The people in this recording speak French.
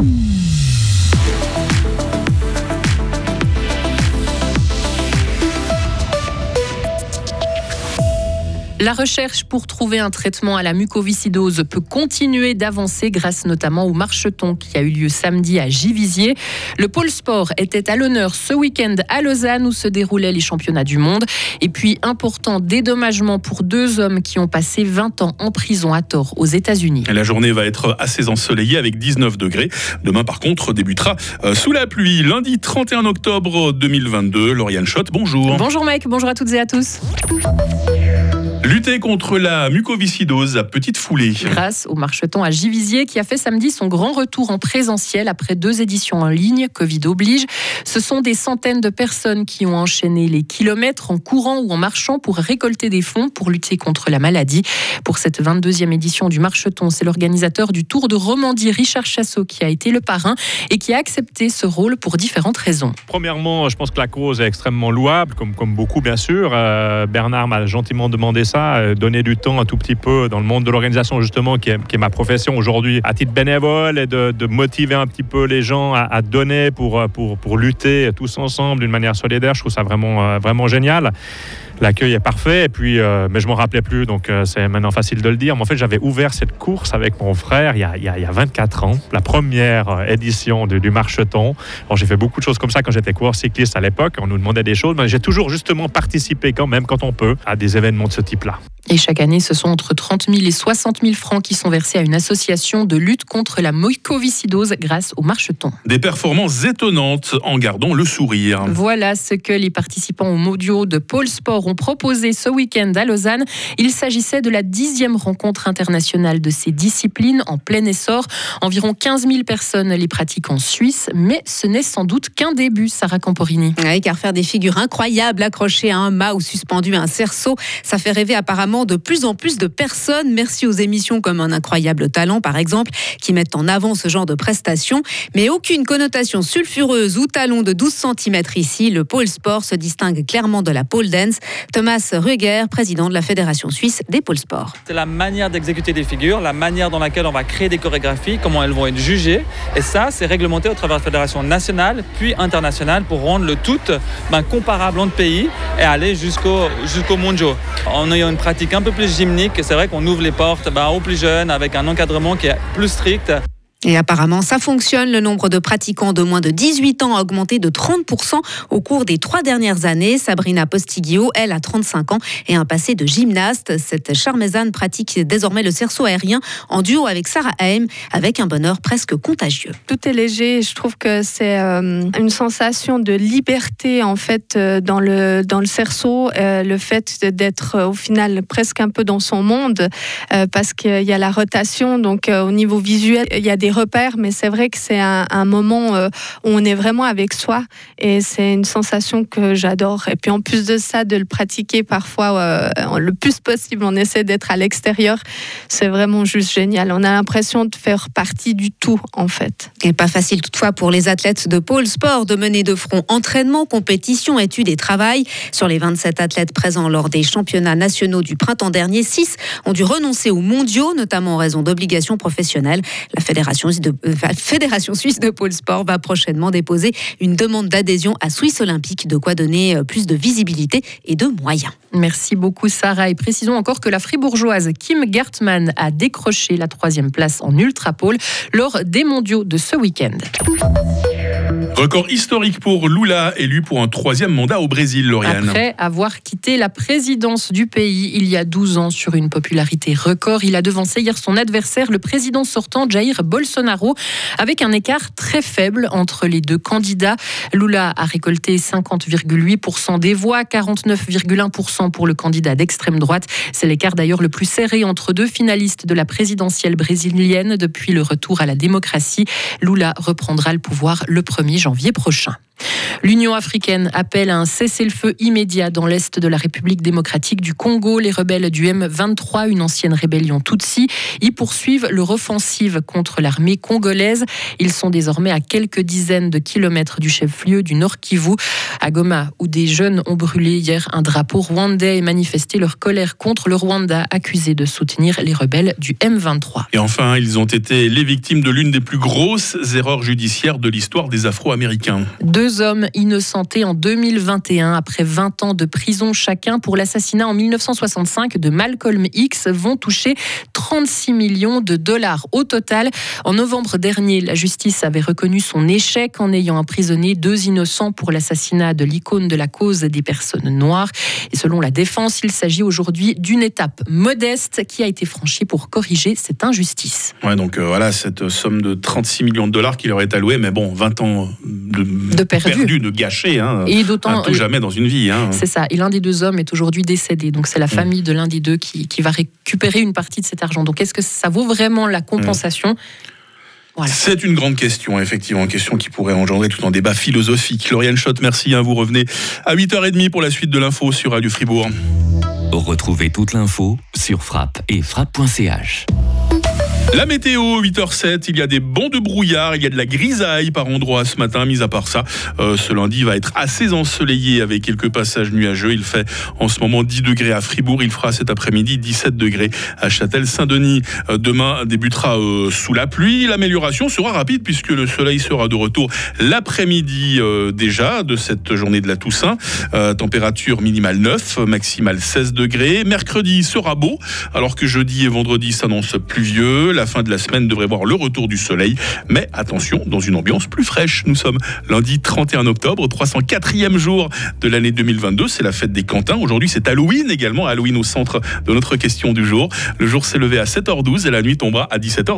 Mm-hmm. La recherche pour trouver un traitement à la mucoviscidose peut continuer d'avancer grâce notamment au marcheton qui a eu lieu samedi à Givisier. Le pôle sport était à l'honneur ce week-end à Lausanne où se déroulaient les championnats du monde. Et puis, important dédommagement pour deux hommes qui ont passé 20 ans en prison à tort aux États-Unis. La journée va être assez ensoleillée avec 19 degrés. Demain, par contre, débutera euh, sous la pluie. Lundi 31 octobre 2022. Lauriane Schott, bonjour. Bonjour Mike, bonjour à toutes et à tous. Lutter contre la mucoviscidose à petite foulée. Grâce au marcheton à Givisier qui a fait samedi son grand retour en présentiel après deux éditions en ligne, Covid oblige. Ce sont des centaines de personnes qui ont enchaîné les kilomètres en courant ou en marchant pour récolter des fonds pour lutter contre la maladie. Pour cette 22e édition du marcheton, c'est l'organisateur du Tour de Romandie, Richard Chassot, qui a été le parrain et qui a accepté ce rôle pour différentes raisons. Premièrement, je pense que la cause est extrêmement louable, comme, comme beaucoup bien sûr. Euh, Bernard m'a gentiment demandé euh, donner du temps un tout petit peu dans le monde de l'organisation, justement, qui est, ma profession aujourd'hui, à titre bénévole, et de, motiver un petit peu les gens à, donner pour, pour, pour lutter tous ensemble d'une manière solidaire. Je trouve ça vraiment, euh, vraiment génial l'accueil est parfait. Et puis, euh, mais je m'en rappelais plus, donc c'est maintenant facile de le dire. Mais en fait, j'avais ouvert cette course avec mon frère il y a, il y a, 24 ans, la première édition du, du Marcheton. j'ai fait beaucoup de choses comme ça quand j'étais coureur cycliste à l'époque. On nous demandait des choses, mais j'ai toujours justement participé quand même, quand on peut, à des événements de ce type-là. Et chaque année, ce sont entre 30 000 et 60 000 francs qui sont versés à une association de lutte contre la mucoviscidose grâce au marcheton. Des performances étonnantes en gardant le sourire. Voilà ce que les participants au Modio de Pôle Sport ont proposé ce week-end à Lausanne. Il s'agissait de la dixième rencontre internationale de ces disciplines en plein essor. Environ 15 000 personnes les pratiquent en Suisse, mais ce n'est sans doute qu'un début, Sarah Camporini. Oui, car faire des figures incroyables accrochées à un mât ou suspendues à un cerceau, ça fait rêver apparemment de plus en plus de personnes. Merci aux émissions comme Un incroyable talent, par exemple, qui mettent en avant ce genre de prestations. Mais aucune connotation sulfureuse ou talon de 12 cm ici. Le pôle sport se distingue clairement de la pole dance. Thomas Ruger, président de la Fédération suisse des pôles sport. C'est la manière d'exécuter des figures, la manière dans laquelle on va créer des chorégraphies, comment elles vont être jugées. Et ça, c'est réglementé au travers de la fédération nationale, puis internationale, pour rendre le tout ben, comparable entre pays et aller jusqu'au jusqu'au. En ayant une pratique un peu plus gymnique. C'est vrai qu'on ouvre les portes bah, aux plus jeunes avec un encadrement qui est plus strict. Et apparemment, ça fonctionne. Le nombre de pratiquants de moins de 18 ans a augmenté de 30% au cours des trois dernières années. Sabrina Postiglio, elle, a 35 ans et un passé de gymnaste. Cette charmezane pratique désormais le cerceau aérien en duo avec Sarah Haim, avec un bonheur presque contagieux. Tout est léger. Je trouve que c'est euh, une sensation de liberté, en fait, euh, dans le, dans le cerceau. Euh, le fait d'être, au final, presque un peu dans son monde, parce qu'il y a la rotation. Donc, au niveau visuel, il y a des repères, mais c'est vrai que c'est un, moment euh, où on est vraiment avec soi et c'est une sensation que j'adore. Et puis en plus de ça, de le pratiquer parfois euh, le plus possible, on essaie d'être à l'extérieur. C'est vraiment juste génial. On a l'impression de faire partie du tout en fait. Et pas facile toutefois pour les athlètes de pôle sport de mener de front entraînement, compétition, études et travail. Sur les 27 athlètes présents lors des championnats nationaux du printemps dernier, 6 ont dû renoncer aux mondiaux, notamment en raison d'obligations professionnelles. La fédération de, euh, Fédération suisse de pôle sport va prochainement déposer une demande d'adhésion à Suisse Olympique, de quoi donner euh, plus de visibilité et de moyens. Merci beaucoup Sarah et précisons encore que la fribourgeoise Kim Gartmann a décroché la troisième place en ultra-pôle lors des mondiaux de ce week-end. Record historique pour Lula, élu pour un troisième mandat au Brésil, Lauriane. Après avoir quitté la présidence du pays il y a 12 ans sur une popularité record, il a devancé hier son adversaire, le président sortant Jair Bolsonaro, avec un écart très faible entre les deux candidats. Lula a récolté 50,8% des voix, 49,1% pour le candidat d'extrême droite. C'est l'écart d'ailleurs le plus serré entre deux finalistes de la présidentielle brésilienne depuis le retour à la démocratie. Lula reprendra le pouvoir le 1er janvier prochain. L'Union africaine appelle à un cessez-le-feu immédiat dans l'est de la République démocratique du Congo. Les rebelles du M23, une ancienne rébellion Tutsi, y poursuivent leur offensive contre l'armée congolaise. Ils sont désormais à quelques dizaines de kilomètres du chef-lieu du Nord Kivu, à Goma, où des jeunes ont brûlé hier un drapeau rwandais et manifesté leur colère contre le Rwanda, accusé de soutenir les rebelles du M23. Et enfin, ils ont été les victimes de l'une des plus grosses erreurs judiciaires de l'histoire des Afro-Américains. Deux hommes innocentés en 2021 après 20 ans de prison chacun pour l'assassinat en 1965 de Malcolm X vont toucher 36 millions de dollars au total. En novembre dernier, la justice avait reconnu son échec en ayant emprisonné deux innocents pour l'assassinat de l'icône de la cause des personnes noires. Et selon la défense, il s'agit aujourd'hui d'une étape modeste qui a été franchie pour corriger cette injustice. Ouais, donc euh, voilà, cette somme de 36 millions de dollars qui leur est allouée, mais bon, 20 ans de, De perdu. de gâchés, hein, Et un d'autant. tout jamais dans une vie. Hein. C'est ça. Et l'un des deux hommes est aujourd'hui décédé. Donc c'est la famille de l'un des deux qui, qui va récupérer une partie de cet argent. Donc est-ce que ça vaut vraiment la compensation? Voilà. C'est une grande question, effectivement, une question qui pourrait engendrer tout un débat philosophique. Lauriane Schott, merci. hein, vous revenez à 8h30 pour la suite de l'info sur Radio Fribourg. Retrouvez toute l'info sur frappe et frappe.ch. La météo, 8h07, il y a des bons de brouillard, il y a de la grisaille par endroits ce matin, mis à part ça. euh, ce lundi va être assez ensoleillé avec quelques passages nuageux. Il fait en ce moment 10 degrés à Fribourg, il fera cet après-midi 17 degrés à Châtel-Saint-Denis. Euh, demain débutera euh, sous la pluie. L'amélioration sera rapide puisque le soleil sera de retour l'après-midi déjà de cette journée de la Toussaint. Température minimale 9, maximale 16 degrés. Mercredi sera beau, alors que jeudi et vendredi s'annoncent pluvieux. La fin de la semaine devrait voir le retour du soleil, mais attention, dans une ambiance plus fraîche. Nous sommes lundi 31 octobre, 304e jour de l'année 2022. C'est la fête des Cantins. Aujourd'hui, c'est Halloween également. Halloween au centre de notre question du jour. Le jour s'est levé à 7h12 et la nuit tombera à 17h10.